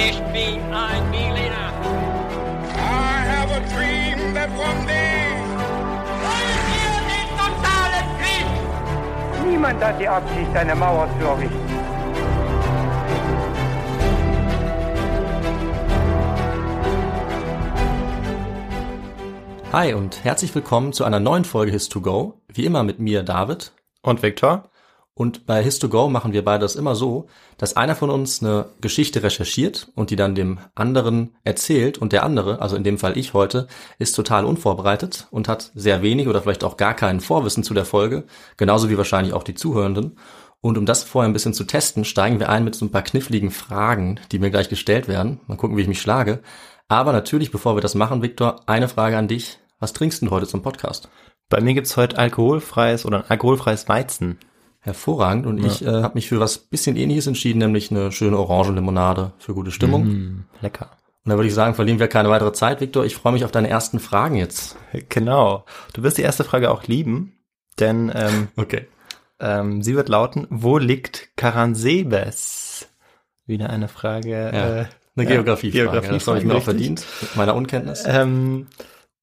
Ich bin ein Berliner. I have a dream that one day. Wollen wir den totalen Krieg? Niemand hat die Absicht, eine Mauer zu errichten. Hi und herzlich willkommen zu einer neuen Folge His2Go. Wie immer mit mir, David. Und Viktor? Und bei His2Go machen wir beide das immer so, dass einer von uns eine Geschichte recherchiert und die dann dem anderen erzählt und der andere, also in dem Fall ich heute, ist total unvorbereitet und hat sehr wenig oder vielleicht auch gar kein Vorwissen zu der Folge, genauso wie wahrscheinlich auch die Zuhörenden. Und um das vorher ein bisschen zu testen, steigen wir ein mit so ein paar kniffligen Fragen, die mir gleich gestellt werden. Mal gucken, wie ich mich schlage. Aber natürlich, bevor wir das machen, Viktor, eine Frage an dich. Was trinkst du heute zum Podcast? Bei mir gibt's heute alkoholfreies oder ein alkoholfreies Weizen. Hervorragend. Und Ja. ich äh, habe mich für was bisschen ähnliches entschieden, nämlich eine schöne Orangenlimonade für gute Stimmung. Mm, lecker. Und da würde ich sagen, verlieren wir keine weitere Zeit, Viktor. Ich freue mich auf deine ersten Fragen jetzt. Genau. Du wirst die erste Frage auch lieben, denn ähm, Okay. ähm, sie wird lauten, wo liegt Karansebes? Wieder eine Frage. Ja, Äh, Eine Geografiefrage. Geografiefrage, das habe ich mir auch richtig. verdient mit meiner Unkenntnis. ähm,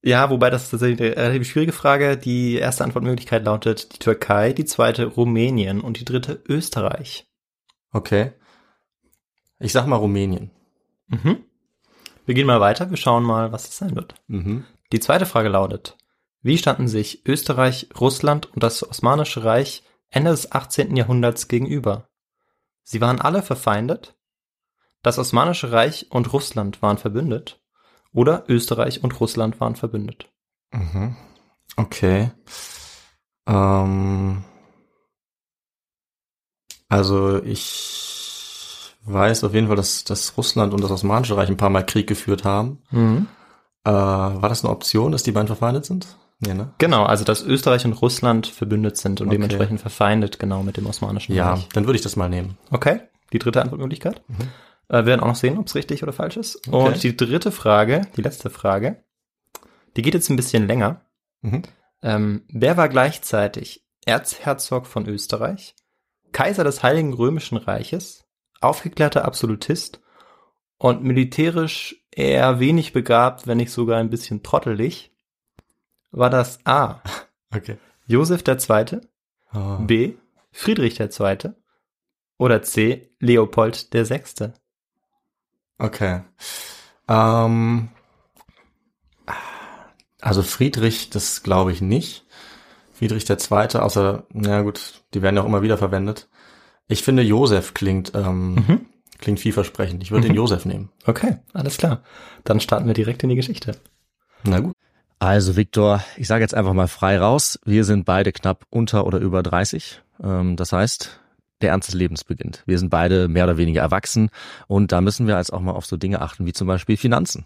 ja, wobei das ist tatsächlich eine relativ schwierige Frage. Die erste Antwortmöglichkeit lautet die Türkei, die zweite Rumänien und die dritte Österreich. Okay. Ich sag mal Rumänien. Mhm. Wir gehen mal weiter, wir schauen mal, was es sein wird. Mhm. Die zweite Frage lautet, wie standen sich Österreich, Russland und das Osmanische Reich Ende des 18. Jahrhunderts gegenüber? Sie waren alle verfeindet? Das Osmanische Reich und Russland waren verbündet? Oder Österreich und Russland waren verbündet? Mhm. Okay. Ähm, also ich weiß auf jeden Fall, dass, dass Russland und das Osmanische Reich ein paar Mal Krieg geführt haben. Äh, war das eine Option, dass die beiden verfeindet sind? Nee, ne? Genau, also dass Österreich und Russland verbündet sind und Okay. dementsprechend verfeindet genau mit dem Osmanischen Ja, Reich. dann würde ich das mal nehmen. Okay, die dritte Antwortmöglichkeit. Äh, wir werden auch noch sehen, ob es richtig oder falsch ist. Okay. Und die dritte Frage, die letzte Frage, die geht jetzt ein bisschen länger. Mhm. Ähm, wer war gleichzeitig Erzherzog von Österreich, Kaiser des Heiligen Römischen Reiches, aufgeklärter Absolutist und militärisch eher wenig begabt, wenn nicht sogar ein bisschen trottelig? War das A. Okay. Josef II., Oh. B. Friedrich II. oder C. Leopold VI.? Okay. Ähm, also Friedrich, das glaube ich nicht. Friedrich der Zweite, außer, na gut, die werden ja auch immer wieder verwendet. Ich finde, Josef klingt, ähm, Mhm. klingt vielversprechend. Ich würde den Josef nehmen. Okay, alles klar. Dann starten wir direkt in die Geschichte. Na gut. Also Viktor, ich sage jetzt einfach mal frei raus. Wir sind beide knapp unter oder über 30. Ähm, das heißt, der Ernst des Lebens beginnt. Wir sind beide mehr oder weniger erwachsen und da müssen wir jetzt auch mal auf so Dinge achten wie zum Beispiel Finanzen.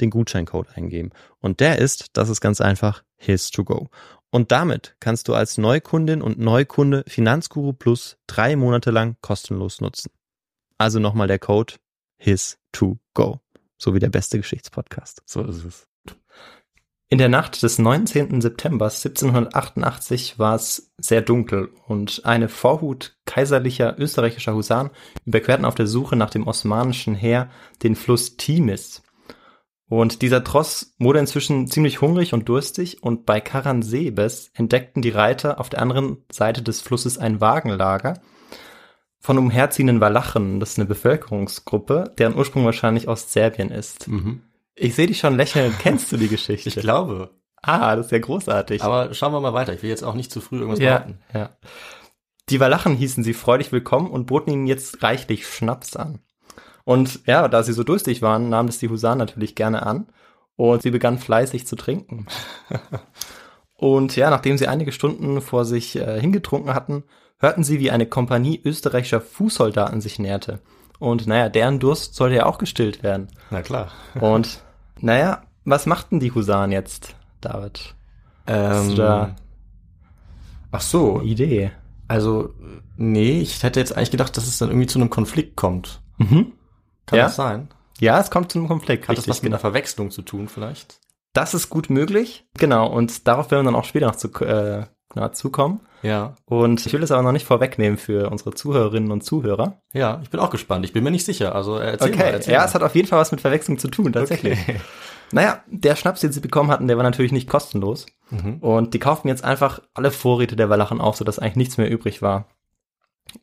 den Gutscheincode eingeben. Und der ist, das ist ganz einfach, His to Go. Und damit kannst du als Neukundin und Neukunde Finanzguru Plus drei Monate lang kostenlos nutzen. Also nochmal der Code His2Go. So wie der beste Geschichtspodcast. So ist es. In der Nacht des 19. September 1788 war es sehr dunkel und eine Vorhut kaiserlicher österreichischer Husaren überquerten auf der Suche nach dem osmanischen Heer den Fluss Timis. Und dieser Tross wurde inzwischen ziemlich hungrig und durstig und bei Karansebes entdeckten die Reiter auf der anderen Seite des Flusses ein Wagenlager von umherziehenden Walachen. Das ist eine Bevölkerungsgruppe, deren Ursprung wahrscheinlich aus Serbien ist. Mhm. Ich sehe dich schon lächeln. Kennst du die Geschichte? Ich glaube. Ah, das ist ja großartig. Aber schauen wir mal weiter. Ich will jetzt auch nicht zu früh irgendwas ja, behaupten. ja. Die Walachen hießen sie freudig willkommen und boten ihnen jetzt reichlich Schnaps an. Und ja, da sie so durstig waren, nahmen das die Husaren natürlich gerne an und sie begannen fleißig zu trinken. und ja, nachdem sie einige Stunden vor sich äh, hingetrunken hatten, hörten sie, wie eine Kompanie österreichischer Fußsoldaten sich näherte. Und naja, deren Durst sollte ja auch gestillt werden. Na klar. Und naja, was machten die Husaren jetzt, David? Hast Ähm, du da ach so. Idee? Also, nee, ich hätte jetzt eigentlich gedacht, dass es dann irgendwie zu einem Konflikt kommt. Mhm. Kann Ja? das sein? Ja, es kommt zu einem Konflikt. Hat das richtig, was mit einer Verwechslung zu tun vielleicht? Das ist gut möglich. Genau, und darauf werden wir dann auch später noch zu, äh, na, zukommen. Ja. Und ich will es aber noch nicht vorwegnehmen für unsere Zuhörerinnen und Zuhörer. Ja, ich bin auch gespannt. Ich bin mir nicht sicher. Also erzähl mal. Erzähl ja, mal. es hat auf jeden Fall was mit Verwechslung zu tun, tatsächlich. Okay. Naja, der Schnaps, den sie bekommen hatten, der war natürlich nicht kostenlos. Mhm. Und die kauften jetzt einfach alle Vorräte der Walachen auf, sodass eigentlich nichts mehr übrig war.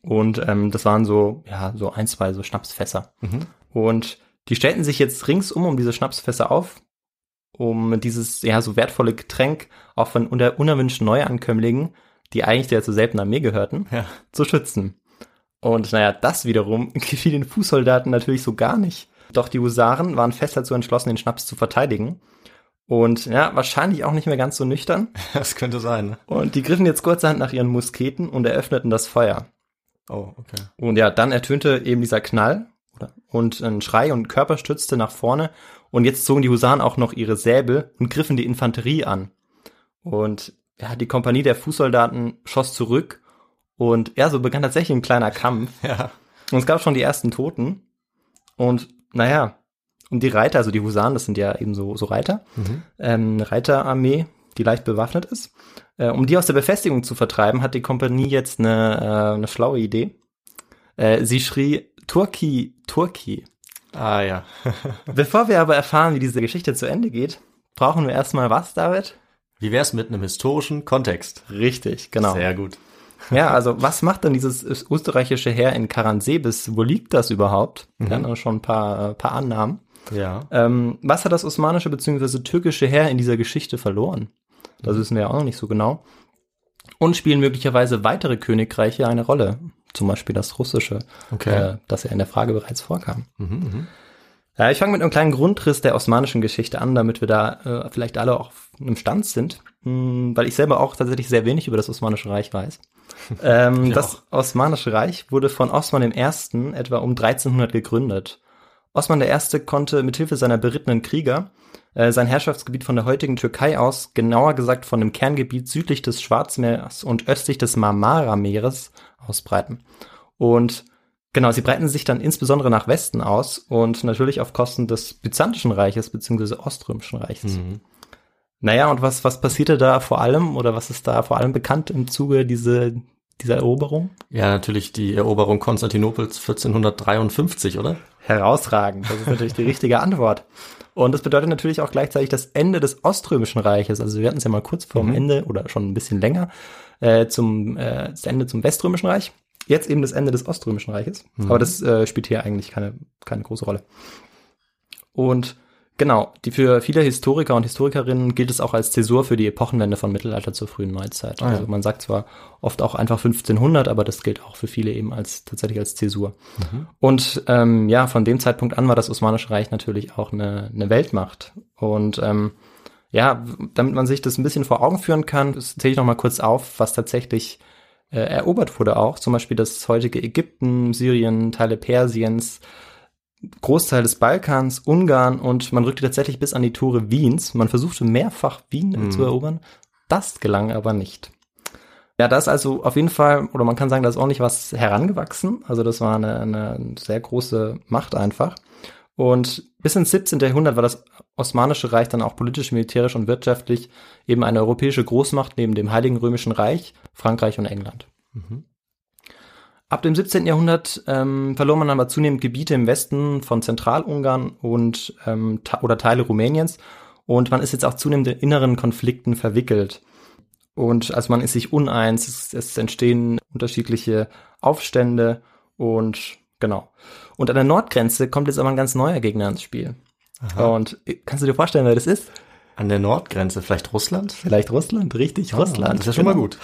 Und ähm, das waren so, ja, so ein, zwei so Schnapsfässer. Mhm. Und die stellten sich jetzt ringsum um diese Schnapsfässer auf, um dieses, ja, so wertvolle Getränk auch von uner unerwünschten Neuankömmlingen, die eigentlich der zu selten Armee gehörten, Ja. zu schützen. Und naja, das wiederum gefiel den Fußsoldaten natürlich so gar nicht. Doch die Husaren waren fest dazu entschlossen, den Schnaps zu verteidigen. Und ja, wahrscheinlich auch nicht mehr ganz so nüchtern. Das könnte sein. ne? Und die griffen jetzt kurzerhand nach ihren Musketen und eröffneten das Feuer. Oh, okay. Und ja, dann ertönte eben dieser Knall und ein Schrei und Körper stützte nach vorne. Und jetzt zogen die Husaren auch noch ihre Säbel und griffen die Infanterie an. Und ja, die Kompanie der Fußsoldaten schoss zurück. Und ja, so begann tatsächlich ein kleiner Kampf. Ja. Und es gab schon die ersten Toten. Und naja, und die Reiter, also die Husaren, das sind ja eben so, so Reiter, Mhm. ähm, Reiterarmee, die leicht bewaffnet ist. Äh, um die aus der Befestigung zu vertreiben, hat die Kompanie jetzt eine, äh, eine schlaue Idee. Äh, sie schrie Turki, Turki. Ah, ja. Bevor wir aber erfahren, wie diese Geschichte zu Ende geht, brauchen wir erstmal was, David? Wie wär's mit einem historischen Kontext? Richtig, genau. Sehr gut. Ja, also was macht denn dieses österreichische Heer in Karansebis? Wo liegt das überhaupt? Wir haben schon ein paar, äh, paar Annahmen. Ja. Ähm, was hat das osmanische bzw. türkische Heer in dieser Geschichte verloren? Das wissen wir ja auch noch nicht so genau. Und spielen möglicherweise weitere Königreiche eine Rolle? Zum Beispiel das russische, Okay. äh, das ja in der Frage bereits vorkam. Mhm, mhm. Ja, ich fange mit einem kleinen Grundriss der osmanischen Geschichte an, damit wir da äh, vielleicht alle auch auf einem Stand sind, hm, weil ich selber auch tatsächlich sehr wenig über das Osmanische Reich weiß. ähm, Ich das Osmanische Reich wurde von Osman I. etwa um 1300 gegründet. Osman I. konnte mithilfe seiner berittenen Krieger äh, sein Herrschaftsgebiet von der heutigen Türkei aus, genauer gesagt von dem Kerngebiet südlich des Schwarzmeers und östlich des Marmara-Meeres ausbreiten. Und Genau, sie breiten sich dann insbesondere nach Westen aus und natürlich auf Kosten des Byzantischen Reiches bzw. Oströmischen Reiches. Mhm. Naja, und was, was passierte da vor allem oder was ist da vor allem bekannt im Zuge diese, dieser Eroberung? Ja, natürlich die Eroberung Konstantinopels 1453, oder? Herausragend, das ist natürlich die richtige Antwort. Und das bedeutet natürlich auch gleichzeitig das Ende des Oströmischen Reiches. Also wir hatten es ja mal kurz vorm Mhm. Ende oder schon ein bisschen länger äh, zum äh, das Ende zum Weströmischen Reich. Jetzt eben das Ende des Oströmischen Reiches. Mhm. Aber das äh, spielt hier eigentlich keine, keine große Rolle. Und Genau, die für viele Historiker und Historikerinnen gilt es auch als Zäsur für die Epochenwende von Mittelalter zur frühen Neuzeit. Ah. Also man sagt zwar oft auch einfach 1500, aber das gilt auch für viele eben als tatsächlich als Zäsur. Und ähm, ja, von dem Zeitpunkt an war das Osmanische Reich natürlich auch eine, eine Weltmacht. Und ähm, ja, damit man sich das ein bisschen vor Augen führen kann, zähle ich noch mal kurz auf, was tatsächlich äh, erobert wurde auch. Zum Beispiel das heutige Ägypten, Syrien, Teile Persiens, Großteil des Balkans, Ungarn und man rückte tatsächlich bis an die Tore Wiens. Man versuchte mehrfach Wien Mhm. zu erobern. Das gelang aber nicht. Ja, da ist also auf jeden Fall, oder man kann sagen, da ist ordentlich was herangewachsen. Also das war eine, eine sehr große Macht einfach. Und bis ins 17. Jahrhundert war das Osmanische Reich dann auch politisch, militärisch und wirtschaftlich eben eine europäische Großmacht neben dem Heiligen Römischen Reich, Frankreich und England. Ab dem 17. Jahrhundert ähm, verlor man aber zunehmend Gebiete im Westen von Zentralungarn und ähm, oder Teile Rumäniens und man ist jetzt auch zunehmend in inneren Konflikten verwickelt. Und also man ist sich uneins, es, es entstehen unterschiedliche Aufstände und genau. Und an der Nordgrenze kommt jetzt aber ein ganz neuer Gegner ins Spiel. Und äh, kannst du dir vorstellen, wer das ist? An der Nordgrenze, vielleicht Russland? Vielleicht Russland, richtig, Russland. Ah, Das ist ja schon mal genau. gut.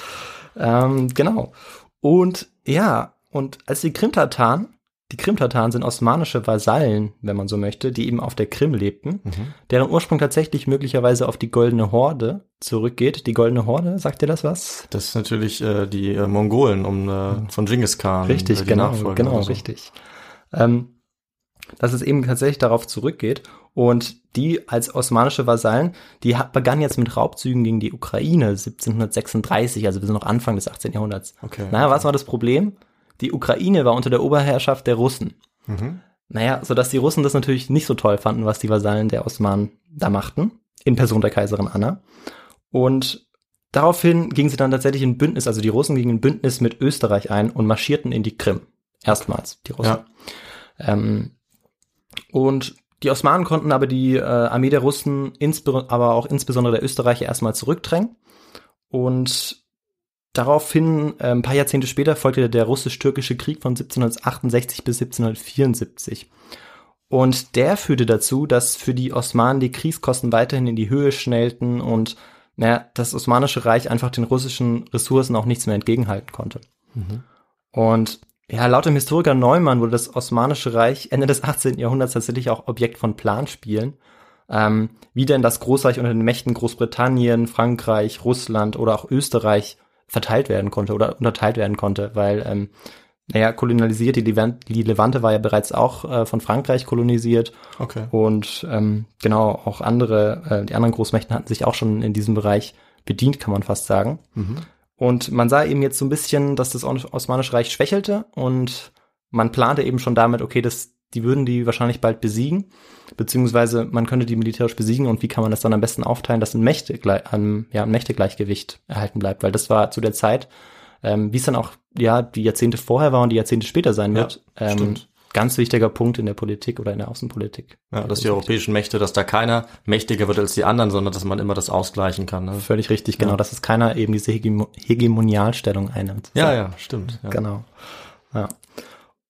Ähm, genau. Und ja, und als die Krimtataren, die Krimtataren sind osmanische Vasallen, wenn man so möchte, die eben auf der Krim lebten, deren Ursprung tatsächlich möglicherweise auf die Goldene Horde zurückgeht. Die Goldene Horde, sagt dir das was? Das ist natürlich äh, die äh, Mongolen um äh, von Genghis Khan. Richtig, äh, genau, genau, so. richtig. Ähm, dass es eben tatsächlich darauf zurückgeht. Und die als osmanische Vasallen, die begannen jetzt mit Raubzügen gegen die Ukraine 1736, also wir sind noch Anfang des 18. Jahrhunderts. Okay. Naja, was war das Problem? Die Ukraine war unter der Oberherrschaft der Russen. Mhm. Naja, sodass die Russen das natürlich nicht so toll fanden, was die Vasallen der Osmanen da machten, in Person der Kaiserin Anna. Und daraufhin gingen sie dann tatsächlich in Bündnis, also die Russen gingen in Bündnis mit Österreich ein und marschierten in die Krim. Erstmals, die Russen. Ja. Ähm, und die Osmanen konnten aber die äh, Armee der Russen, aber auch insbesondere der Österreicher erstmal zurückdrängen. Und daraufhin, äh, ein paar Jahrzehnte später, folgte der russisch-türkische Krieg von 1768 bis 1774. Und der führte dazu, dass für die Osmanen die Kriegskosten weiterhin in die Höhe schnellten und naja, das Osmanische Reich einfach den russischen Ressourcen auch nichts mehr entgegenhalten konnte. Und ja, laut dem Historiker Neumann wurde das Osmanische Reich Ende des 18. Jahrhunderts tatsächlich auch Objekt von Planspielen. Ähm, wie denn das Großreich unter den Mächten Großbritannien, Frankreich, Russland oder auch Österreich verteilt werden konnte oder unterteilt werden konnte, weil, ähm, naja, kolonialisiert, die, Levant, die Levante war ja bereits auch äh, von Frankreich kolonisiert Okay. und ähm, genau, auch andere, äh, die anderen Großmächten hatten sich auch schon in diesem Bereich bedient, kann man fast sagen. Und man sah eben jetzt so ein bisschen, dass das Os- Osmanische Reich schwächelte und man plante eben schon damit, okay, das, die würden die wahrscheinlich bald besiegen, beziehungsweise man könnte die militärisch besiegen und wie kann man das dann am besten aufteilen, dass ein, Mächte, ein, ja, ein Mächtegleichgewicht erhalten bleibt, weil das war zu der Zeit, ähm, wie es dann auch ja die Jahrzehnte vorher war und die Jahrzehnte später sein Ja, wird, ähm, stimmt. ganz wichtiger Punkt in der Politik oder in der Außenpolitik. Ja, dass die europäischen Mächte, dass da keiner mächtiger wird als die anderen, sondern dass man immer das ausgleichen kann. Ne? Völlig richtig, genau, dass es keiner eben diese Hegemo Hegemonialstellung einnimmt. Ja, So. ja, stimmt. Ja. Genau. Ja.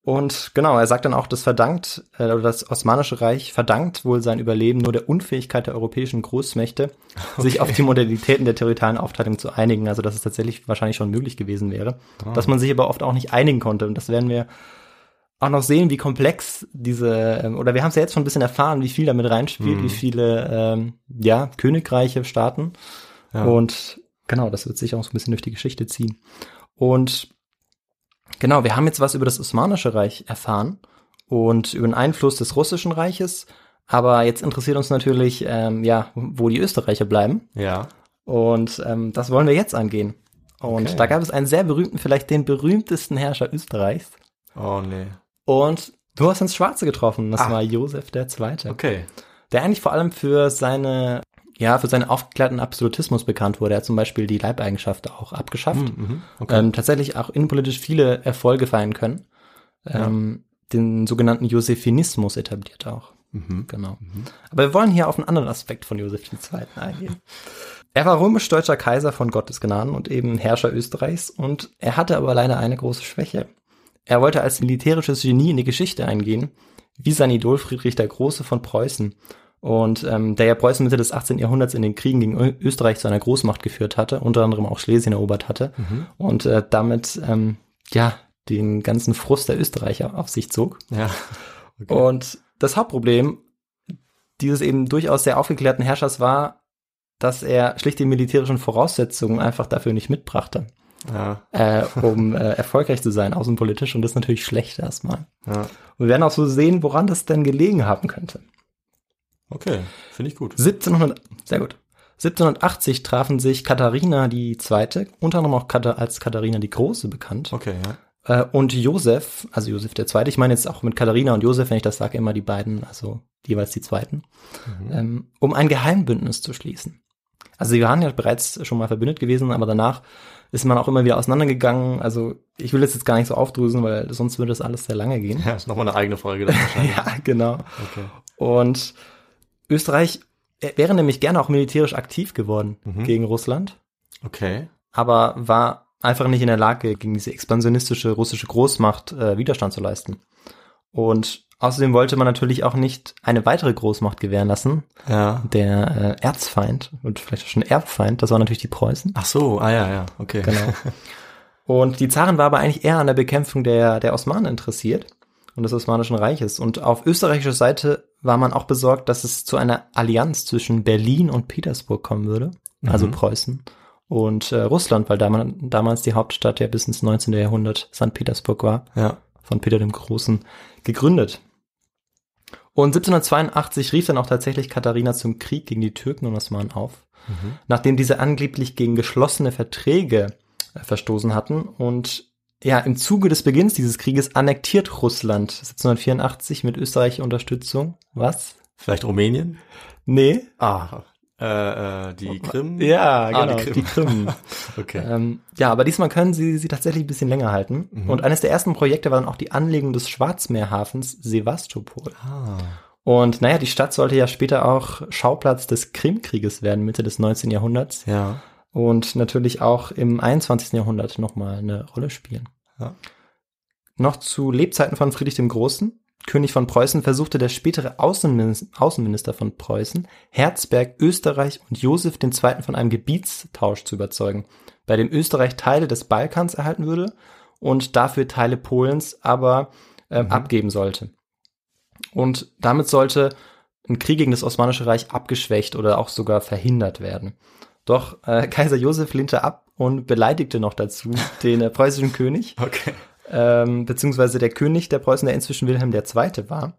Und genau, er sagt dann auch, das verdankt, äh, oder das Osmanische Reich verdankt wohl sein Überleben nur der Unfähigkeit der europäischen Großmächte, sich auf die Modalitäten der territorialen Aufteilung zu einigen. Also, dass es tatsächlich wahrscheinlich schon möglich gewesen wäre. Dass man sich aber oft auch nicht einigen konnte. Und das werden wir auch noch sehen, wie komplex diese, ähm, oder wir haben es ja jetzt schon ein bisschen erfahren, wie viel damit reinspielt, wie viele, ähm, ja, Königreiche, Staaten. Ja. Und genau, das wird sich auch so ein bisschen durch die Geschichte ziehen. Und genau, wir haben jetzt was über das Osmanische Reich erfahren und über den Einfluss des Russischen Reiches. Aber jetzt interessiert uns natürlich, ähm, ja, wo die Österreicher bleiben. ja. Und ähm, das wollen wir jetzt angehen. Und Okay. da gab es einen sehr berühmten, vielleicht den berühmtesten Herrscher Österreichs. Oh nee. Und du hast ins Schwarze getroffen. Das Ah. war Josef II. Okay. Der eigentlich vor allem für seine, ja, für seinen aufgeklärten Absolutismus bekannt wurde. Er hat zum Beispiel die Leibeigenschaft auch abgeschafft. Mhm. Okay. Ähm, tatsächlich auch innenpolitisch viele Erfolge feiern können. Ähm, Den sogenannten Josephinismus etabliert auch. Mhm. Genau. Aber wir wollen hier auf einen anderen Aspekt von Josef II. eingehen. Er war römisch-deutscher Kaiser von Gottes Gnaden und eben Herrscher Österreichs und er hatte aber leider eine große Schwäche. Er wollte als militärisches Genie in die Geschichte eingehen, wie sein Idol Friedrich der Große von Preußen. Und ähm, der ja Preußen Mitte des 18. Jahrhunderts in den Kriegen gegen Ö Österreich zu einer Großmacht geführt hatte, unter anderem auch Schlesien erobert hatte und äh, damit ähm, ja den ganzen Frust der Österreicher auf sich zog. Ja. Und das Hauptproblem dieses eben durchaus sehr aufgeklärten Herrschers war, dass er schlicht die militärischen Voraussetzungen einfach dafür nicht mitbrachte, Ja. äh, um äh, erfolgreich zu sein, außenpolitisch. Und das ist natürlich schlecht erstmal. Ja. Und wir werden auch so sehen, woran das denn gelegen haben könnte. Okay. Finde ich gut. 1700, sehr gut. 1780 trafen sich Katharina die Zweite, unter anderem auch als Katharina die Große bekannt, Okay, ja. äh, und Josef, also Josef der Zweite. Ich meine jetzt auch mit Katharina und Josef, wenn ich das sage, immer die beiden, also jeweils die Zweiten, ähm, um ein Geheimbündnis zu schließen. Also sie waren ja bereits schon mal verbündet gewesen, aber danach ist man auch immer wieder auseinandergegangen. Also ich will das jetzt gar nicht so aufdröseln, weil sonst würde das alles sehr lange gehen. Ja, ist nochmal eine eigene Folge dann wahrscheinlich. ja, genau. Okay. Und Österreich äh, wäre nämlich gerne auch militärisch aktiv geworden gegen Russland, Okay. aber war einfach nicht in der Lage, gegen diese expansionistische russische Großmacht äh, Widerstand zu leisten. Und außerdem wollte man natürlich auch nicht eine weitere Großmacht gewähren lassen. Ja. Der äh, Erzfeind und vielleicht auch schon Erbfeind, das war natürlich die Preußen. Ach so, ah ja, ja, okay. Genau. Und die Zaren war aber eigentlich eher an der Bekämpfung der, der Osmanen interessiert und des Osmanischen Reiches. Und auf österreichischer Seite war man auch besorgt, dass es zu einer Allianz zwischen Berlin und Petersburg kommen würde, also Preußen und äh, Russland, weil damals, damals die Hauptstadt ja bis ins 19. Jahrhundert St. Petersburg war, Ja. von Peter dem Großen gegründet. Und 1782 rief dann auch tatsächlich Katharina zum Krieg gegen die Türken und Osmanen auf, nachdem diese angeblich gegen geschlossene Verträge äh, verstoßen hatten. Und ja, im Zuge des Beginns dieses Krieges annektiert Russland 1784 mit österreichischer Unterstützung. Was? Vielleicht Rumänien? Nee. Ah, äh, äh, die Krim? Ja, Ah, genau, die die Krim. Krim. Okay. Ähm, ja, aber diesmal können sie sie tatsächlich ein bisschen länger halten. Und eines der ersten Projekte war dann auch die Anlegung des Schwarzmeerhafens Sevastopol. Ah. Und naja, die Stadt sollte ja später auch Schauplatz des Krimkrieges werden, Mitte des 19. Jahrhunderts. Ja. Und natürlich auch im 21. Jahrhundert nochmal eine Rolle spielen. Ja. Noch zu Lebzeiten von Friedrich dem Großen. König von Preußen versuchte der spätere Außenminister, Außenminister von Preußen, Herzberg, Österreich und Josef II. von einem Gebietstausch zu überzeugen, bei dem Österreich Teile des Balkans erhalten würde und dafür Teile Polens aber ähm, abgeben sollte. Und damit sollte ein Krieg gegen das Osmanische Reich abgeschwächt oder auch sogar verhindert werden. Doch äh, Kaiser Josef lehnte ab und beleidigte noch dazu den äh, preußischen König, Okay. ähm, beziehungsweise der König der Preußen, der inzwischen Wilhelm II. war.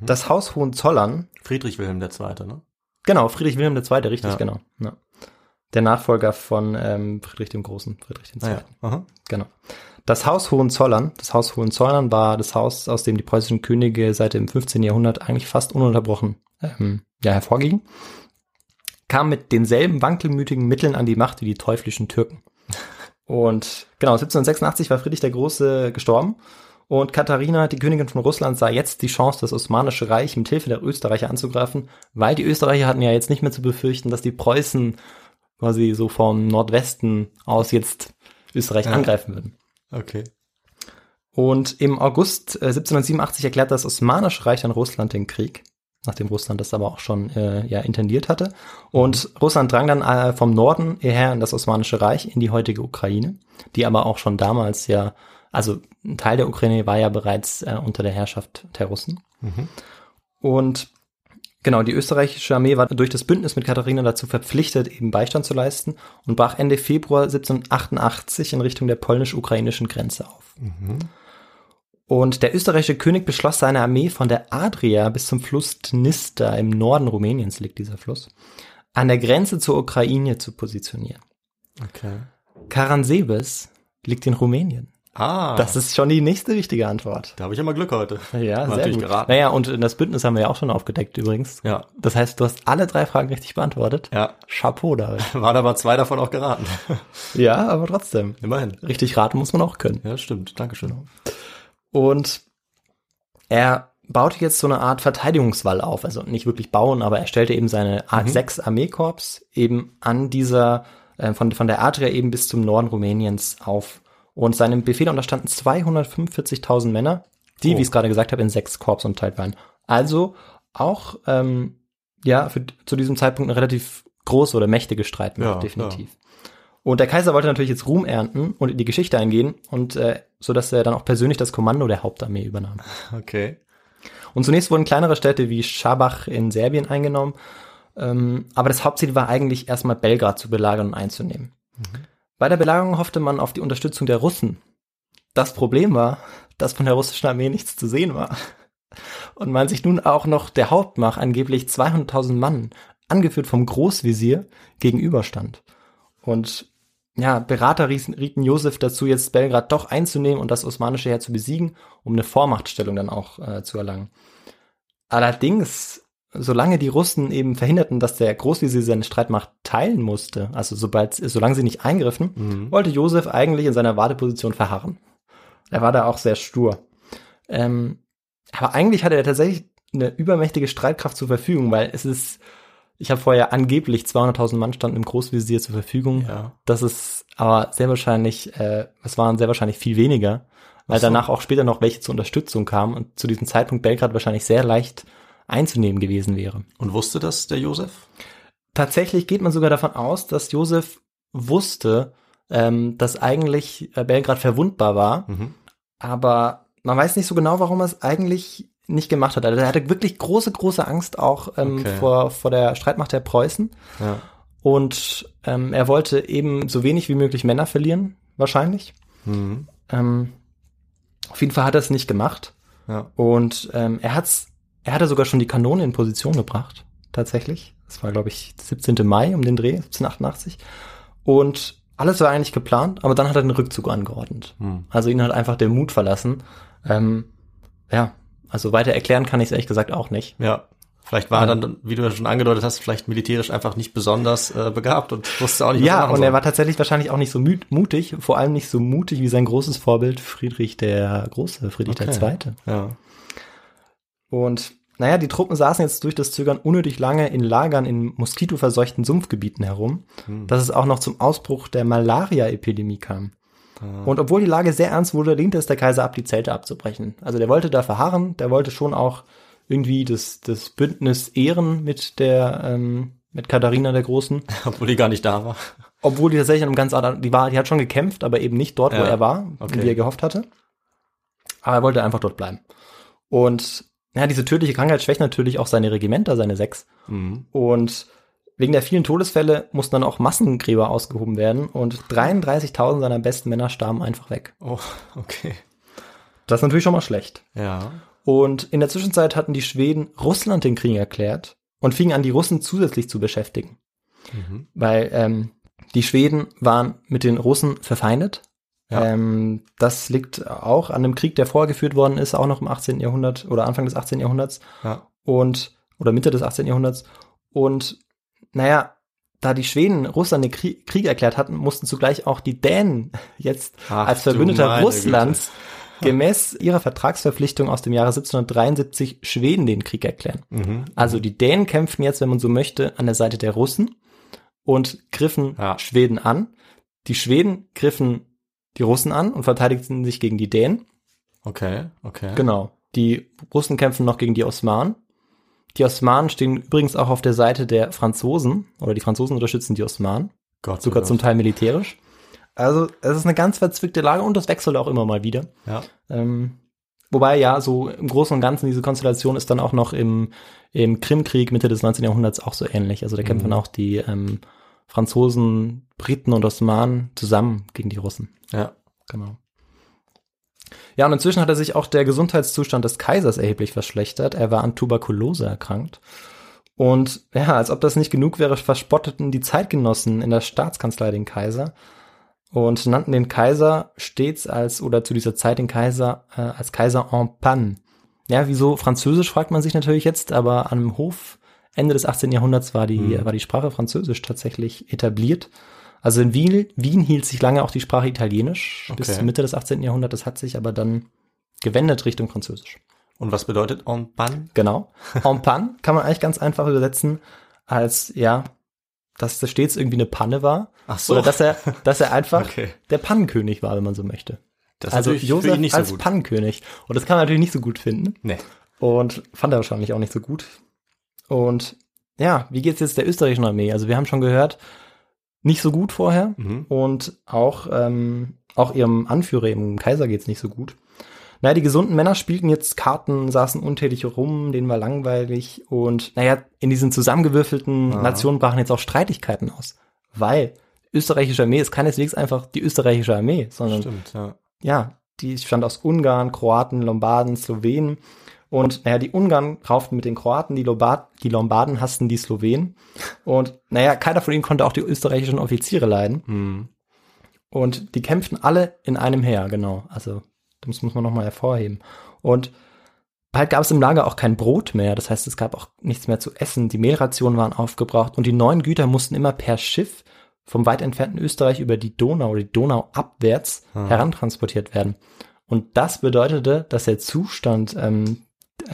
Das Haus Hohenzollern, Friedrich Wilhelm II., ne? genau, Friedrich Wilhelm II., richtig, Ja. genau. Ja. Der Nachfolger von ähm, Friedrich dem Großen, Friedrich II. Ah, ja. Aha. Genau. Das Haus Hohenzollern, das Haus Hohenzollern war das Haus, aus dem die preußischen Könige seit dem 15. Jahrhundert eigentlich fast ununterbrochen ähm, ja, hervorgingen, kam mit denselben wankelmütigen Mitteln an die Macht wie die teuflischen Türken. Und genau, 1786 war Friedrich der Große gestorben und Katharina, die Königin von Russland, sah jetzt die Chance, das Osmanische Reich mit Hilfe der Österreicher anzugreifen, weil die Österreicher hatten ja jetzt nicht mehr zu befürchten, dass die Preußen quasi so vom Nordwesten aus jetzt Österreich Ja. angreifen würden. Okay. Und im August äh, 1787 erklärte das Osmanische Reich an Russland den Krieg, nachdem Russland das aber auch schon äh, ja intendiert hatte. Und Russland drang dann äh, vom Norden her in das Osmanische Reich, in die heutige Ukraine, die aber auch schon damals ja, also ein Teil der Ukraine war ja bereits äh, unter der Herrschaft der Russen. Und Genau, die österreichische Armee war durch das Bündnis mit Katharina dazu verpflichtet, eben Beistand zu leisten und brach Ende Februar 1788 in Richtung der polnisch-ukrainischen Grenze auf. Und der österreichische König beschloss, seine Armee von der Adria bis zum Fluss Dnister im Norden Rumäniens liegt dieser Fluss, an der Grenze zur Ukraine zu positionieren. Okay. Karansebes liegt in Rumänien. Ah, Das ist schon die nächste richtige Antwort. da habe ich ja mal Glück heute. Ja, War sehr natürlich gut. geraten. Naja, und das Bündnis haben wir ja auch schon aufgedeckt übrigens. Ja. Das heißt, du hast alle drei Fragen richtig beantwortet. Ja. Chapeau David. Waren aber zwei davon auch geraten. Ja, aber trotzdem. Immerhin. Richtig raten muss man auch können. Ja, stimmt. Dankeschön. Und er baute jetzt so eine Art Verteidigungswall auf. Also nicht wirklich bauen, aber er stellte eben seine Art 6 Armeekorps eben an dieser, äh, von, von der Adria eben bis zum Norden Rumäniens auf. Und seinem Befehl unterstanden 245.000 Männer, die, Oh. wie ich es gerade gesagt habe, in sechs Korps unterteilt waren. Also auch ähm, ja für, zu diesem Zeitpunkt eine relativ große oder mächtige Streitmacht, Ja, definitiv. Und der Kaiser wollte natürlich jetzt Ruhm ernten und in die Geschichte eingehen und äh, so dass er dann auch persönlich das Kommando der Hauptarmee übernahm. Okay. Und zunächst wurden kleinere Städte wie Schabach in Serbien eingenommen, ähm, aber das Hauptziel war eigentlich erstmal Belgrad zu belagern und einzunehmen. Bei der Belagerung hoffte man auf die Unterstützung der Russen. Das Problem war, dass von der russischen Armee nichts zu sehen war. Und man sich nun auch noch der Hauptmacht, angeblich 200.000 Mann, angeführt vom Großvisier, gegenüberstand. Und ja, Berater rieten Josef dazu, jetzt Belgrad doch einzunehmen und das osmanische Heer zu besiegen, um eine Vormachtstellung dann auch äh, zu erlangen. Allerdings, solange die Russen eben verhinderten, dass der Großvisier seine Streitmacht teilen musste, also sobald, solange sie nicht eingriffen, Mhm. wollte Josef eigentlich in seiner Warteposition verharren. Er war da auch sehr stur. Ähm, aber eigentlich hatte er tatsächlich eine übermächtige Streitkraft zur Verfügung, weil es ist, ich habe vorher angeblich 200.000 Mann standen im Großvisier zur Verfügung. Ja. Das ist aber sehr wahrscheinlich, äh, es waren sehr wahrscheinlich viel weniger, weil so. danach auch später noch welche zur Unterstützung kamen und zu diesem Zeitpunkt Belgrad wahrscheinlich sehr leicht einzunehmen gewesen wäre. Und wusste das der Josef? Tatsächlich geht man sogar davon aus, dass Josef wusste, ähm, dass eigentlich äh, Belgrad verwundbar war, Mhm. aber man weiß nicht so genau, warum er es eigentlich nicht gemacht hat. Also er hatte wirklich große, große Angst auch ähm, Okay. vor, vor der Streitmacht der Preußen. Ja. Und ähm, er wollte eben so wenig wie möglich Männer verlieren, wahrscheinlich. Mhm. Ähm, auf jeden Fall hat er es nicht gemacht. Ja. Und ähm, er hat's, er hatte sogar schon die Kanone in Position gebracht, tatsächlich. Das war, glaube ich, 17. Mai um den Dreh, 1788. Und alles war eigentlich geplant, aber dann hat er den Rückzug angeordnet. Hm. Also ihn hat einfach der Mut verlassen. Ähm, ja, also weiter erklären kann ich es ehrlich gesagt auch nicht. Ja. Vielleicht war er dann, wie du ja schon angedeutet hast, vielleicht militärisch einfach nicht besonders äh, begabt und wusste auch nicht, was Ja, und er war tatsächlich wahrscheinlich auch nicht so mut mutig, vor allem nicht so mutig wie sein großes Vorbild Friedrich der Große, Friedrich der Okay. Zweite. Ja. Und naja, die Truppen saßen jetzt durch das Zögern unnötig lange in Lagern in moskitoverseuchten Sumpfgebieten herum, dass es auch noch zum Ausbruch der Malaria-Epidemie kam. Und obwohl die Lage sehr ernst wurde, lehnte es der Kaiser ab, die Zelte abzubrechen. Also der wollte da verharren, der wollte schon auch irgendwie das, das Bündnis ehren mit der, ähm, mit Katharina der Großen. Obwohl die gar nicht da war. Obwohl die tatsächlich an einem ganz anderen, die war, die hat schon gekämpft, aber eben nicht dort, wo Ja, er war, okay. wie er gehofft hatte. Aber er wollte einfach dort bleiben. Und ja, diese tödliche Krankheit schwächt natürlich auch seine Regimenter, seine sechs. Mhm. Und wegen der vielen Todesfälle mussten dann auch Massengräber ausgehoben werden und 33.000 seiner besten Männer starben einfach weg. Oh, okay. Das ist natürlich schon mal schlecht. Ja. Und in der Zwischenzeit hatten die Schweden Russland den Krieg erklärt und fingen an, die Russen zusätzlich zu beschäftigen. Mhm. Weil ähm, die Schweden waren mit den Russen verfeindet. Ja. Ähm, das liegt auch an einem Krieg, der vorher geführt worden ist, auch noch im 18. Jahrhundert oder Anfang des 18. Jahrhunderts Ja. und oder Mitte des 18. Jahrhunderts. Und naja, da die Schweden Russland den Krieg, Krieg erklärt hatten, mussten zugleich auch die Dänen jetzt Ach als Verbündeter Russlands gemäß ihrer Vertragsverpflichtung aus dem Jahre 1773 Schweden den Krieg erklären. Mhm. Also die Dänen kämpften jetzt, wenn man so möchte, an der Seite der Russen und griffen Ja. Schweden an. Die Schweden griffen die Russen an und verteidigten sich gegen die Dänen. Okay, okay. Genau. Die Russen kämpfen noch gegen die Osmanen. Die Osmanen stehen übrigens auch auf der Seite der Franzosen oder die Franzosen unterstützen die Osmanen, Gott, sogar oh zum Gott. Teil militärisch. Also es ist eine ganz verzwickte Lage und das wechselt auch immer mal wieder. Ja. Ähm, wobei ja, so im Großen und Ganzen diese Konstellation ist dann auch noch im, im Krimkrieg Mitte des 19. Jahrhunderts auch so ähnlich. Also da kämpfen auch die ähm, Franzosen, Briten und Osmanen zusammen gegen die Russen. Ja. Genau. Ja, und inzwischen hat er sich auch der Gesundheitszustand des Kaisers erheblich verschlechtert. Er war an Tuberkulose erkrankt. Und ja, als ob das nicht genug wäre, verspotteten die Zeitgenossen in der Staatskanzlei den Kaiser und nannten den Kaiser stets als, oder zu dieser Zeit den Kaiser äh, als Kaiser en panne. Ja, wieso Französisch, fragt man sich natürlich jetzt, aber am Hof Ende des 18. Jahrhunderts war die, Hm. war die Sprache Französisch tatsächlich etabliert. Also in Wien, Wien hielt sich lange auch die Sprache Italienisch bis Okay. zur Mitte des 18. Jahrhunderts. Das hat sich aber dann gewendet Richtung Französisch. Und was bedeutet en panne? Genau. En panne kann man eigentlich ganz einfach übersetzen als, ja, dass das stets irgendwie eine Panne war. Ach so. Oder dass er, dass er einfach Okay. der Pannenkönig war, wenn man so möchte. Das also Josef nicht so als gut. Pannenkönig. Und das kann man natürlich nicht so gut finden. Nee. Und fand er wahrscheinlich auch nicht so gut. Und ja, wie geht's jetzt der österreichischen Armee? Also wir haben schon gehört, nicht so gut vorher Mhm. und auch, ähm, auch ihrem Anführer, ihrem Kaiser geht's nicht so gut. Naja, die gesunden Männer spielten jetzt Karten, saßen untätig rum, denen war langweilig und naja, in diesen zusammengewürfelten Ah. Nationen brachen jetzt auch Streitigkeiten aus. Weil österreichische Armee ist keineswegs einfach die österreichische Armee, sondern Stimmt, ja. ja, die stand aus Ungarn, Kroaten, Lombarden, Slowenen. Und naja, die Ungarn rauften mit den Kroaten, die, Lombard die Lombarden hassten die Slowenen. Und naja, keiner von ihnen konnte auch die österreichischen Offiziere leiden. Hm. Und die kämpften alle in einem Heer, genau. Also, das muss man nochmal hervorheben. Und bald gab es im Lager auch kein Brot mehr. Das heißt, es gab auch nichts mehr zu essen. Die Mehlrationen waren aufgebraucht und die neuen Güter mussten immer per Schiff vom weit entfernten Österreich über die Donau oder die Donau abwärts Ah. herantransportiert werden. Und das bedeutete, dass der Zustand ähm,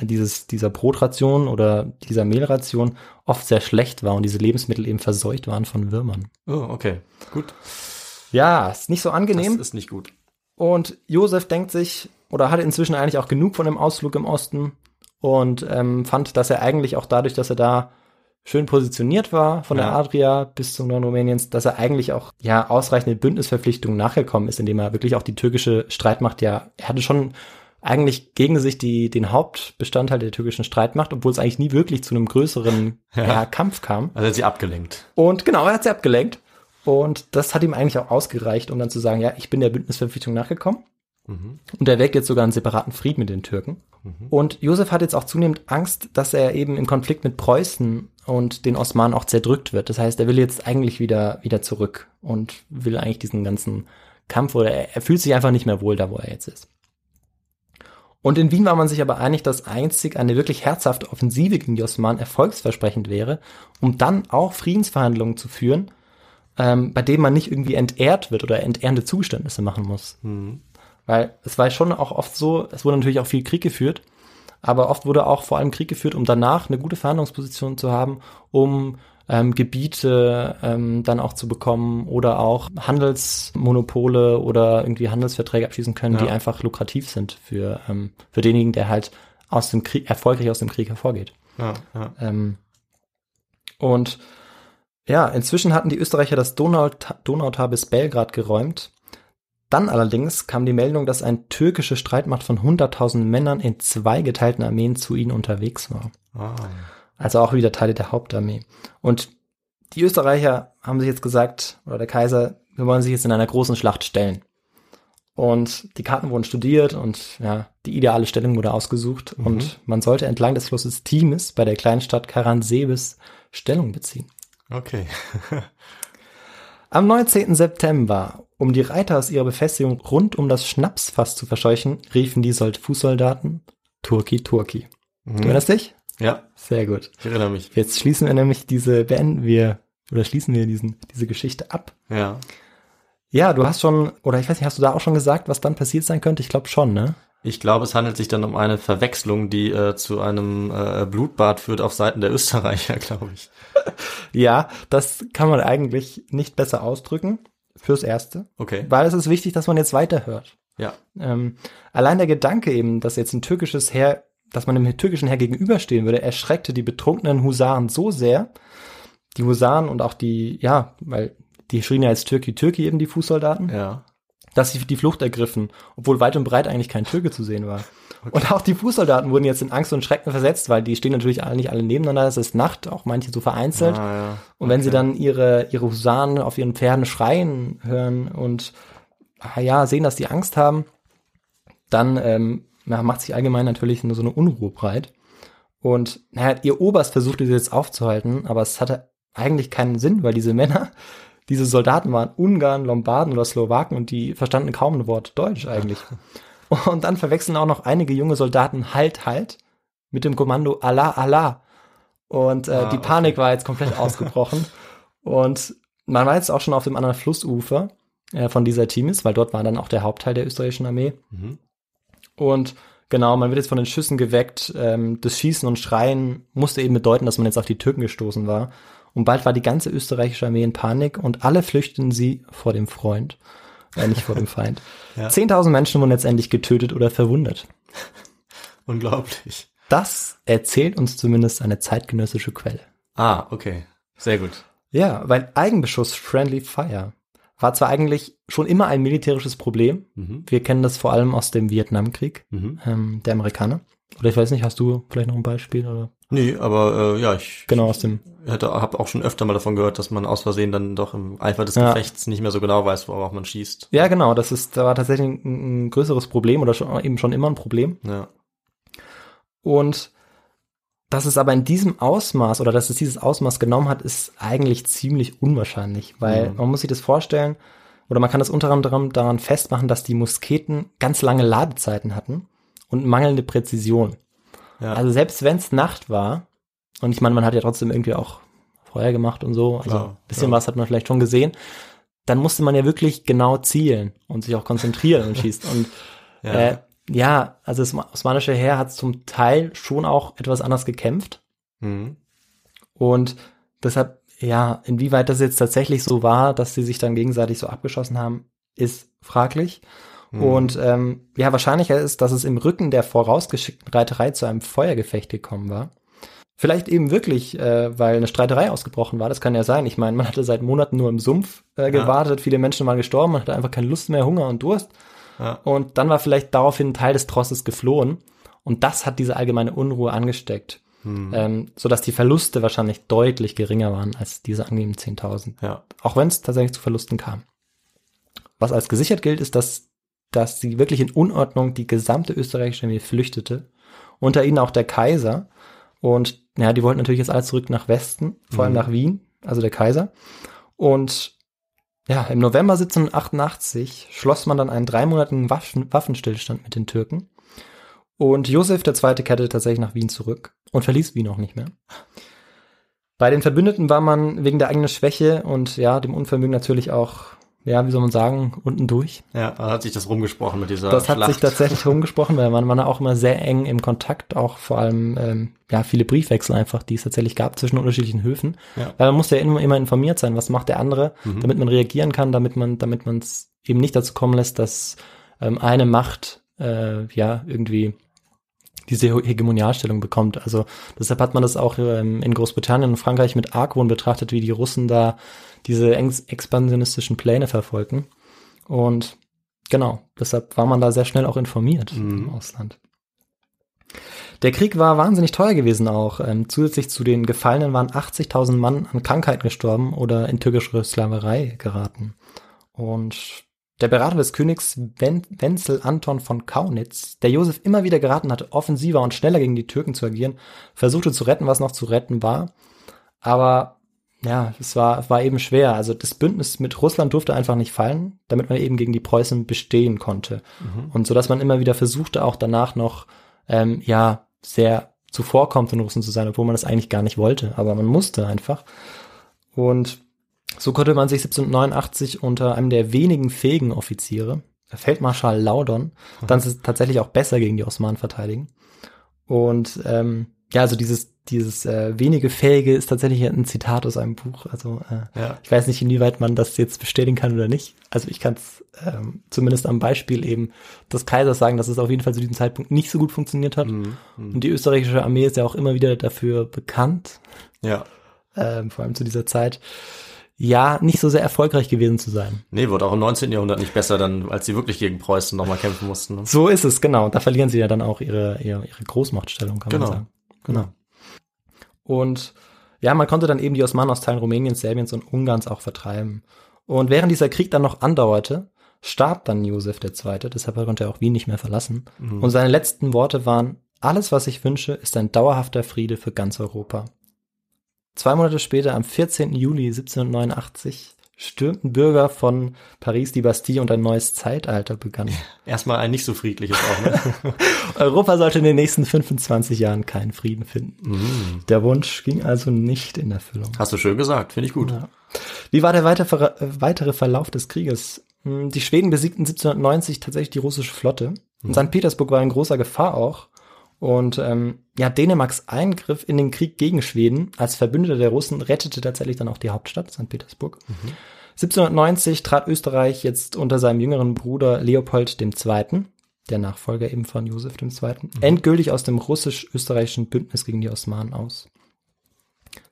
dieses, dieser Brotration oder dieser Mehlration oft sehr schlecht war und diese Lebensmittel eben verseucht waren von Würmern. Oh, okay. Gut. Ja, ist nicht so angenehm. Das ist nicht gut. Und Josef denkt sich, oder hatte inzwischen eigentlich auch genug von dem Ausflug im Osten und ähm, fand, dass er eigentlich auch dadurch, dass er da schön positioniert war von der Ja. Adria bis zum Norden Rumäniens, dass er eigentlich auch ja ausreichende Bündnisverpflichtungen nachgekommen ist, indem er wirklich auch die türkische Streitmacht ja, er hatte schon eigentlich gegen sich die, den Hauptbestandteil der türkischen Streitmacht, obwohl es eigentlich nie wirklich zu einem größeren Ja. Kampf kam. Also er hat sie abgelenkt. Und genau, er hat sie abgelenkt. Und das hat ihm eigentlich auch ausgereicht, um dann zu sagen, ja, ich bin der Bündnisverpflichtung nachgekommen. Mhm. Und er wägt jetzt sogar einen separaten Frieden mit den Türken. Und Josef hat jetzt auch zunehmend Angst, dass er eben im Konflikt mit Preußen und den Osmanen auch zerdrückt wird. Das heißt, er will jetzt eigentlich wieder, wieder zurück und will eigentlich diesen ganzen Kampf oder er, er fühlt sich einfach nicht mehr wohl da, wo er jetzt ist. Und in Wien war man sich aber einig, dass einzig eine wirklich herzhafte Offensive gegen die Osmanen erfolgsversprechend wäre, um dann auch Friedensverhandlungen zu führen, ähm, bei denen man nicht irgendwie entehrt wird oder entehrende Zugeständnisse machen muss. Weil es war schon auch oft so, es wurde natürlich auch viel Krieg geführt, aber oft wurde auch vor allem Krieg geführt, um danach eine gute Verhandlungsposition zu haben, um ähm, Gebiete ähm, dann auch zu bekommen oder auch Handelsmonopole oder irgendwie Handelsverträge abschließen können, die Ja. einfach lukrativ sind für, ähm, für denjenigen, der halt aus dem Krieg, erfolgreich aus dem Krieg hervorgeht. Ja, ja. Ähm, und ja, inzwischen hatten die Österreicher das Donauta Donautal bis Belgrad geräumt. Dann allerdings kam die Meldung, dass eine türkische Streitmacht von 100.000 Männern in zwei geteilten Armeen zu ihnen unterwegs war. Ah. Also auch wieder Teile der Hauptarmee. Und die Österreicher haben sich jetzt gesagt, oder der Kaiser, wir wollen sich jetzt in einer großen Schlacht stellen. Und die Karten wurden studiert und ja, die ideale Stellung wurde ausgesucht und man sollte entlang des Flusses Timis bei der kleinen Stadt Karansebes Stellung beziehen. Okay. Am 19. September, um die Reiter aus ihrer Befestigung rund um das Schnapsfass zu verscheuchen, riefen die Sold Fußsoldaten Turki, Turki. Du erinnerst dich? Ja, Sehr gut. ich erinnere mich. Jetzt schließen wir nämlich diese, beenden wir, oder schließen wir diesen, diese Geschichte ab. Ja. Ja, du hast schon, oder ich weiß nicht, hast du da auch schon gesagt, was dann passiert sein könnte? Ich glaube schon, ne? Ich glaube, es handelt sich dann um eine Verwechslung, die äh, zu einem äh, Blutbad führt auf Seiten der Österreicher, glaube ich. Ja, das kann man eigentlich nicht besser ausdrücken. Fürs Erste. Okay. Weil es ist wichtig, dass man jetzt weiterhört. Ja. Ähm, allein der Gedanke eben, dass jetzt ein türkisches Heer, dass man dem türkischen Heer gegenüberstehen würde, erschreckte die betrunkenen Husaren so sehr. Die Husaren und auch die, ja, weil die schrien ja als Türki Türki eben die Fußsoldaten. Ja. dass sie die Flucht ergriffen, obwohl weit und breit eigentlich kein Türke zu sehen war. Und auch die Fußsoldaten wurden jetzt in Angst und Schrecken versetzt, weil die stehen natürlich alle nicht alle nebeneinander, es ist Nacht, auch manche so vereinzelt. Ah, ja. Und wenn sie Okay. dann ihre, ihre Husaren auf ihren Pferden schreien hören und ah ja, sehen, dass die Angst haben, dann ähm, ja, macht sich allgemein natürlich nur so eine Unruhe breit. Und naja, ihr Oberst versuchte sie jetzt aufzuhalten, aber es hatte eigentlich keinen Sinn, weil diese Männer, diese Soldaten waren Ungarn, Lombarden oder Slowaken und die verstanden kaum ein Wort Deutsch eigentlich. Und dann verwechseln auch noch einige junge Soldaten Halt, Halt mit dem Kommando Allah, Allah. Und äh, Ah, die okay. Panik war jetzt komplett ausgebrochen. Und man war jetzt auch schon auf dem anderen Flussufer äh, von dieser Timis, weil dort war dann auch der Hauptteil der österreichischen Armee. Mhm. Und genau, man wird jetzt von den Schüssen geweckt. Ähm, das Schießen und Schreien musste eben bedeuten, dass man jetzt auf die Türken gestoßen war. Und bald war die ganze österreichische Armee in Panik und alle flüchteten sie vor dem Freund, äh, nicht vor dem Feind. Ja. 10.000 Menschen wurden letztendlich getötet oder verwundet. Unglaublich. Das erzählt uns zumindest eine zeitgenössische Quelle. Ah, okay. Sehr gut. Ja, weil Eigenbeschuss Friendly Fire war zwar eigentlich schon immer ein militärisches Problem. Mhm. Wir kennen das vor allem aus dem Vietnamkrieg Mhm. ähm, der Amerikaner. Oder ich weiß nicht, hast du vielleicht noch ein Beispiel? Oder? Nee, aber äh, ja, ich Genau, aus dem hätte, habe auch schon öfter mal davon gehört, dass man aus Versehen dann doch im Eifer des Ja. Gefechts nicht mehr so genau weiß, worauf man schießt. Ja, genau, das ist, da war tatsächlich ein, ein größeres Problem oder schon, eben schon immer ein Problem. Ja. Und dass es aber in diesem Ausmaß oder dass es dieses Ausmaß genommen hat, ist eigentlich ziemlich unwahrscheinlich, weil Mhm. man muss sich das vorstellen, oder man kann das unter anderem daran festmachen, dass die Musketen ganz lange Ladezeiten hatten und mangelnde Präzision. Ja. Also selbst wenn es Nacht war, und ich meine, man hat ja trotzdem irgendwie auch Feuer gemacht und so, also Klar, ein bisschen ja. was hat man vielleicht schon gesehen, dann musste man ja wirklich genau zielen und sich auch konzentrieren und schießt. Und Ja. äh, ja, also das osmanische Heer hat zum Teil schon auch etwas anders gekämpft. Mhm. Und deshalb, ja, inwieweit das jetzt tatsächlich so war, dass sie sich dann gegenseitig so abgeschossen haben, ist fraglich. Mhm. Und ähm, ja, wahrscheinlicher ist, dass es im Rücken der vorausgeschickten Reiterei zu einem Feuergefecht gekommen war. Vielleicht eben wirklich, äh, weil eine Streiterei ausgebrochen war. Das kann ja sein. Ich meine, man hatte seit Monaten nur im Sumpf äh, gewartet. Viele Menschen waren gestorben. Man hatte einfach keine Lust mehr, Hunger und Durst. Ja. Und dann war vielleicht daraufhin ein Teil des Trosses geflohen. Und das hat diese allgemeine Unruhe angesteckt. Hm. Ähm, sodass die Verluste wahrscheinlich deutlich geringer waren als diese angegebenen 10.000. Ja. Auch wenn es tatsächlich zu Verlusten kam. Was als gesichert gilt, ist, dass, dass sie wirklich in Unordnung die gesamte österreichische Armee flüchtete. Unter ihnen auch der Kaiser. Und ja, die wollten natürlich jetzt alle zurück nach Westen, vor allem Mhm. nach Wien, also der Kaiser. Und ja, im November 1788 schloss man dann einen dreimonatigen Waffen Waffenstillstand mit den Türken. Und Josef II. kehrte tatsächlich nach Wien zurück und verließ Wien auch nicht mehr. Bei den Verbündeten war man wegen der eigenen Schwäche und ja, dem Unvermögen natürlich auch, ja, wie soll man sagen, unten durch. Ja, hat sich das rumgesprochen mit dieser Das hat Schlacht. sich tatsächlich rumgesprochen, weil man war auch immer sehr eng im Kontakt, auch vor allem ähm, ja viele Briefwechsel einfach, die es tatsächlich gab zwischen unterschiedlichen Höfen. Ja. Weil man musste ja immer, immer informiert sein, was macht der andere, Mhm. damit man reagieren kann, damit man, damit man es eben nicht dazu kommen lässt, dass ähm, eine Macht äh, ja irgendwie diese He- Hegemonialstellung bekommt. Also deshalb hat man das auch ähm, in Großbritannien und Frankreich mit Argwohn betrachtet, wie die Russen da diese ex expansionistischen Pläne verfolgen. Und genau, deshalb war man da sehr schnell auch informiert Mhm. im Ausland. Der Krieg war wahnsinnig teuer gewesen auch. Ähm, zusätzlich zu den Gefallenen waren 80.000 Mann an Krankheiten gestorben oder in türkische Sklaverei geraten. Und der Berater des Königs Wen Wenzel Anton von Kaunitz, der Josef immer wieder geraten hatte, offensiver und schneller gegen die Türken zu agieren, versuchte zu retten, was noch zu retten war. Aber ja, es war, war eben schwer. Also das Bündnis mit Russland durfte einfach nicht fallen, damit man eben gegen die Preußen bestehen konnte. Und so dass man immer wieder versuchte, auch danach noch ähm, ja sehr zuvorkommt, den Russen zu sein, obwohl man das eigentlich gar nicht wollte. Aber man musste einfach. Und so konnte man sich 1789 unter einem der wenigen fähigen Offiziere, Feldmarschall Laudon, dann tatsächlich auch besser gegen die Osmanen verteidigen. Und ähm, ja, also dieses, dieses äh, wenige Fähige ist tatsächlich ein Zitat aus einem Buch. Also äh, Ja. ich weiß nicht, inwieweit man das jetzt bestätigen kann oder nicht. Also ich kann es ähm, zumindest am Beispiel eben des Kaisers sagen, dass es auf jeden Fall zu diesem Zeitpunkt nicht so gut funktioniert hat. Mhm. Mhm. Und die österreichische Armee ist ja auch immer wieder dafür bekannt, Ja. ähm, vor allem zu dieser Zeit, ja, nicht so sehr erfolgreich gewesen zu sein. Nee, wurde auch im 19. Jahrhundert nicht besser, dann, als sie wirklich gegen Preußen nochmal kämpfen mussten. ne? So ist es, genau. Da verlieren sie ja dann auch ihre, ihre, ihre Großmachtstellung, kann Genau. man sagen. Genau. Und ja, man konnte dann eben die Osmanen aus Teilen Rumäniens, Serbiens und Ungarns auch vertreiben. Und während dieser Krieg dann noch andauerte, starb dann Josef II., deshalb konnte er auch Wien nicht mehr verlassen. Und seine letzten Worte waren, alles, was ich wünsche, ist ein dauerhafter Friede für ganz Europa. Zwei Monate später, am 14. Juli 1789, stürmten Bürger von Paris die Bastille und ein neues Zeitalter begann. Erstmal ein nicht so friedliches auch, ne? Europa sollte in den nächsten 25 Jahren keinen Frieden finden. Der Wunsch ging also nicht in Erfüllung. Hast du schön gesagt, finde ich gut. Ja. Wie war der weiter, äh, weitere Verlauf des Krieges? Hm, Die Schweden besiegten 1790 tatsächlich die russische Flotte. Und St. Petersburg war in großer Gefahr auch. Und ähm, ja, Dänemarks Eingriff in den Krieg gegen Schweden als Verbündeter der Russen rettete tatsächlich dann auch die Hauptstadt, St. Petersburg. 1790 trat Österreich jetzt unter seinem jüngeren Bruder Leopold II. der Nachfolger eben von Josef II., endgültig aus dem russisch-österreichischen Bündnis gegen die Osmanen aus.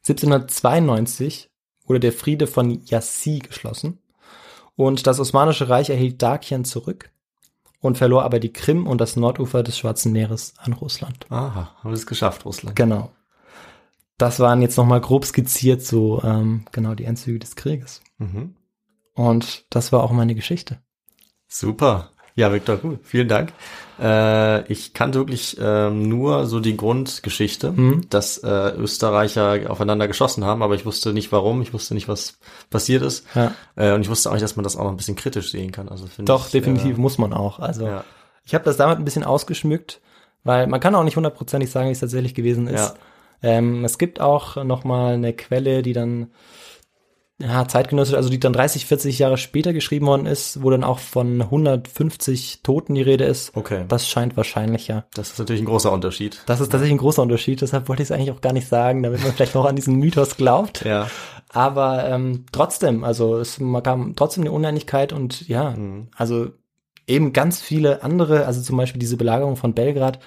1792 wurde der Friede von Yassi geschlossen und das Osmanische Reich erhielt Dakien zurück und verlor aber die Krim und das Nordufer des Schwarzen Meeres an Russland. Aha, haben wir es geschafft, Russland. Genau. Das waren jetzt nochmal grob skizziert so ähm, genau die Endzüge des Krieges. Mhm. Und das war auch meine Geschichte. Super. Ja, Viktor, gut. Vielen Dank. Äh, ich kannte wirklich ähm, nur so die Grundgeschichte, Mhm. dass äh, Österreicher aufeinander geschossen haben, aber ich wusste nicht warum, ich wusste nicht, was passiert ist. Ja. Äh, und ich wusste auch nicht, dass man das auch noch ein bisschen kritisch sehen kann. Also Doch, ich, definitiv Äh, muss man auch. Also ja. ich habe das damit ein bisschen ausgeschmückt, weil man kann auch nicht hundertprozentig sagen, wie es tatsächlich gewesen ist. Ja. Ähm, es gibt auch noch mal eine Quelle, die dann ja, zeitgenössisch, also die dann 30, 40 Jahre später geschrieben worden ist, wo dann auch von 150 Toten die Rede ist. Okay. Das scheint wahrscheinlicher. Das ist natürlich ein großer Unterschied. Das ist tatsächlich ein großer Unterschied, deshalb wollte ich es eigentlich auch gar nicht sagen, damit man vielleicht noch an diesen Mythos glaubt. Ja. Aber ähm, trotzdem, also es gab trotzdem eine Uneinigkeit und ja, Mhm. also eben ganz viele andere, also zum Beispiel diese Belagerung von Belgrad,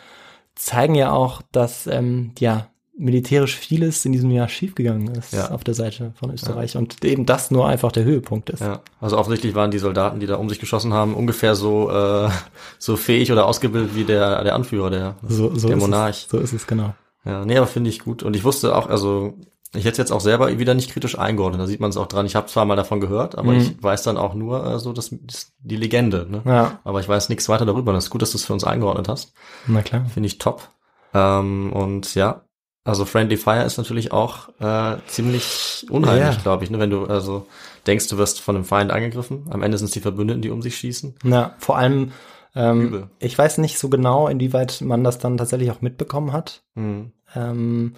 zeigen ja auch, dass ähm, ja militärisch vieles in diesem Jahr schiefgegangen ist Ja. auf der Seite von Österreich und eben das nur einfach der Höhepunkt ist. Ja, also offensichtlich waren die Soldaten, die da um sich geschossen haben, ungefähr so äh, so fähig oder ausgebildet wie der der Anführer, der So, so der Monarch. Es, so ist es genau. Ja, nee, aber finde ich gut. Und ich wusste auch, also ich hätte es jetzt auch selber wieder nicht kritisch eingeordnet. Da sieht man es auch dran. Ich habe zwar mal davon gehört, aber Mhm. ich weiß dann auch nur äh, so das, das die Legende. Ne? Ja, Aber ich weiß nichts weiter darüber. Das ist gut, dass du es für uns eingeordnet hast. na klar. Finde ich top. Ähm, und ja, also Friendly Fire ist natürlich auch äh, ziemlich unheimlich, Ja. glaube ich. Ne? Wenn du also denkst, du wirst von einem Feind angegriffen. Am Ende sind es die Verbündeten, die um sich schießen. Ja, vor allem, ähm, Übel. ich weiß nicht so genau, inwieweit man das dann tatsächlich auch mitbekommen hat. Mhm. Ähm,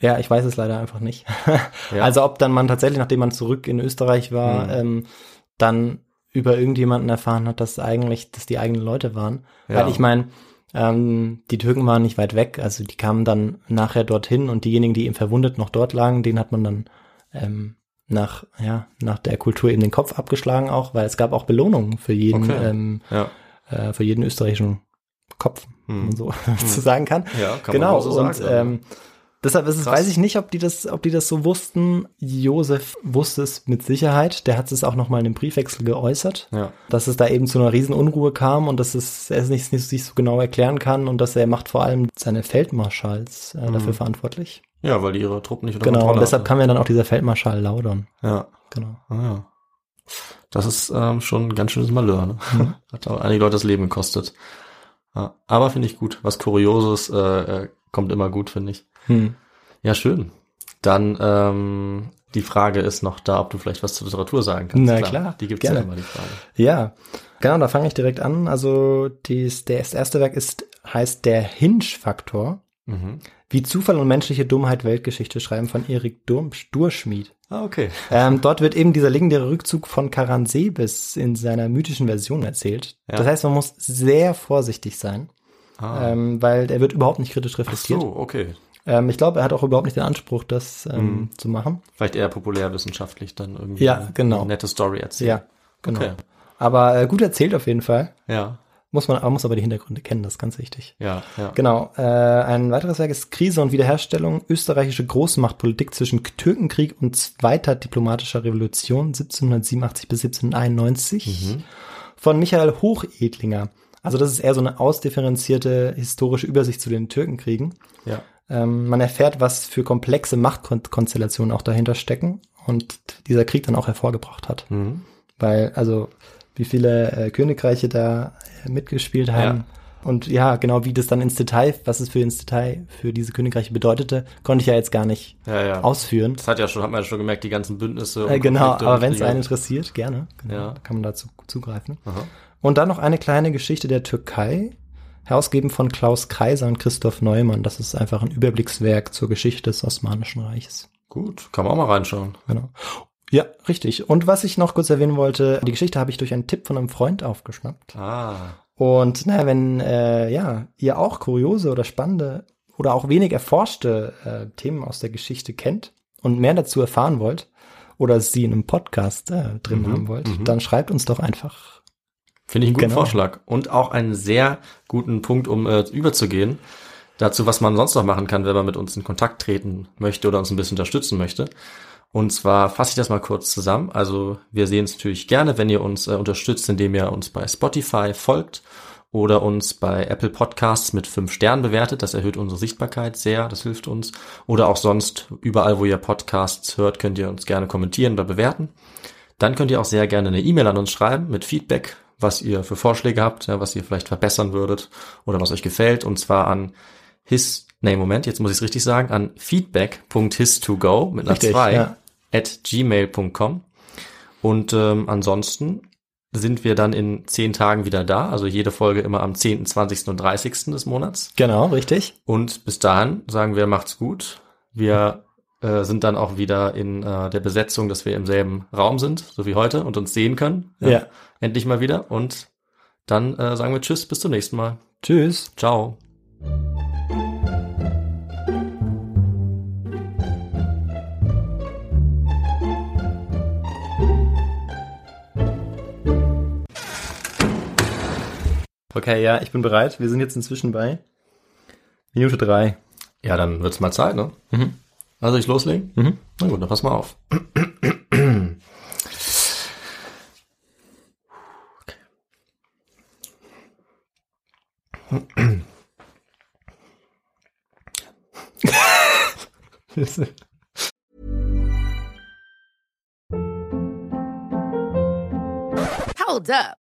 ja, ich weiß es leider einfach nicht. Ja. Also ob dann man tatsächlich, nachdem man zurück in Österreich war, Mhm. ähm, dann über irgendjemanden erfahren hat, dass eigentlich, dass die eigenen Leute waren. Ja. Weil ich meine, ähm, die Türken waren nicht weit weg, also die kamen dann nachher dorthin und diejenigen, die eben verwundet noch dort lagen, denen hat man dann ähm, nach, ja, nach der Kultur eben den Kopf abgeschlagen auch, weil es gab auch Belohnungen für jeden, Okay. ähm, Ja. äh, für jeden österreichischen Kopf, wenn man Mhm. so zu sagen kann. Ja, kann genau, man so und sagen. also. ähm, deshalb ist es, Krass. weiß ich nicht, ob die das, ob die das so wussten. Josef wusste es mit Sicherheit. Der hat es auch nochmal in dem Briefwechsel geäußert, ja. dass es da eben zu einer riesen Unruhe kam und dass es, er es nicht, nicht, nicht so genau erklären kann und dass er macht vor allem seine Feldmarschalls äh, dafür verantwortlich. ja, weil die ihre Truppen nicht unter Genau, und Kontrolle deshalb hatten. kam ja dann auch dieser Feldmarschall Laudon. Ja. Genau. Ah, ja. Das ist ähm, schon ein ganz schönes Malheur. Ne? Mhm. Hat auch einige Leute das Leben gekostet. Ja, aber finde ich gut. Was Kurioses äh, äh, kommt immer gut, finde ich. Hm. Ja, schön. Dann ähm, die Frage ist noch da, ob du vielleicht was zur Literatur sagen kannst. Na klar, Die gibt's gerne. ja immer, die Frage. Ja, genau, da fange ich direkt an. Also dies, der, das erste Werk ist, heißt Der Hinsch-Faktor. Mhm. Wie Zufall und menschliche Dummheit Weltgeschichte schreiben von Erik Durschmied. Ah, okay. Ähm, dort wird eben dieser legendäre Rückzug von Karansebes in seiner mythischen Version erzählt. Ja. Das heißt, man muss sehr vorsichtig sein, Ah. ähm, weil der wird überhaupt nicht kritisch Ach reflektiert. so, okay. Ähm, ich glaube, er hat auch überhaupt nicht den Anspruch, das ähm, Mhm. zu machen. Vielleicht eher populärwissenschaftlich dann irgendwie Ja, eine- genau. eine nette Story erzählen. Ja, genau. Okay. Aber äh, gut erzählt auf jeden Fall. Ja, Muss man, man muss aber die Hintergründe kennen, das ist ganz wichtig. ja, ja. Genau. Äh, ein weiteres Werk ist Krise und Wiederherstellung, österreichische Großmachtpolitik zwischen Türkenkrieg und zweiter diplomatischer Revolution 1787 bis 1791 Mhm. von Michael Hochedlinger. Also das ist eher so eine ausdifferenzierte historische Übersicht zu den Türkenkriegen. Ja. Ähm, man erfährt, was für komplexe Machtkonstellationen auch dahinter stecken und dieser Krieg dann auch hervorgebracht hat. Mhm. Weil, also, wie viele äh, Königreiche da äh, mitgespielt haben. Ja. Und ja, genau wie das dann ins Detail, was es für ins Detail für diese Königreiche bedeutete, konnte ich ja jetzt gar nicht Ja, ja. ausführen. Das hat ja schon, hat man ja schon gemerkt, die ganzen Bündnisse. und Äh, genau, aber wenn es einen interessiert, gerne. Genau, Ja. kann man dazu zugreifen. Aha. Und dann noch eine kleine Geschichte der Türkei, herausgegeben von Klaus Kaiser und Christoph Neumann. Das ist einfach ein Überblickswerk zur Geschichte des Osmanischen Reiches. Gut, kann man auch mal reinschauen. Genau. Ja, richtig. Und was ich noch kurz erwähnen wollte, die Geschichte habe ich durch einen Tipp von einem Freund aufgeschnappt. Ah, Und naja, wenn äh, ja, ihr auch kuriose oder spannende oder auch wenig erforschte äh, Themen aus der Geschichte kennt und mehr dazu erfahren wollt oder sie in einem Podcast äh, drin Mhm, haben wollt, mhm. dann schreibt uns doch einfach. Finde ich einen guten Genau. Vorschlag. Und auch einen sehr guten Punkt, um äh, überzugehen. Dazu, was man sonst noch machen kann, wenn man mit uns in Kontakt treten möchte oder uns ein bisschen unterstützen möchte. Und zwar fasse ich das mal kurz zusammen. Also wir sehen es natürlich gerne, wenn ihr uns äh, unterstützt, indem ihr uns bei Spotify folgt oder uns bei Apple Podcasts mit fünf Sternen bewertet. Das erhöht unsere Sichtbarkeit sehr, das hilft uns. Oder auch sonst überall, wo ihr Podcasts hört, könnt ihr uns gerne kommentieren oder bewerten. Dann könnt ihr auch sehr gerne eine E-Mail an uns schreiben mit Feedback, was ihr für Vorschläge habt, ja, was ihr vielleicht verbessern würdet oder was euch gefällt. Und zwar an his, nee, Moment, jetzt muss ich es richtig sagen, an feedback.his2go mit einer Richtig, 2 ja. At gmail.com. Und ähm, ansonsten sind wir dann in zehn Tagen wieder da, also jede Folge immer am 10., 20. und 30. des Monats. Genau, richtig. Und bis dahin sagen wir, macht's gut. Wir äh, sind dann auch wieder in äh, der Besetzung, dass wir im selben Raum sind, so wie heute, und uns sehen können. Ja. Endlich mal wieder. Und dann äh, sagen wir Tschüss, bis zum nächsten Mal. Tschüss. Ciao. Okay, ja, ich bin bereit. Wir sind jetzt inzwischen bei Minute drei. Ja, dann wird's mal Zeit, ne? Also ich loslegen? Mhm. Na gut, dann pass mal auf. Hold up.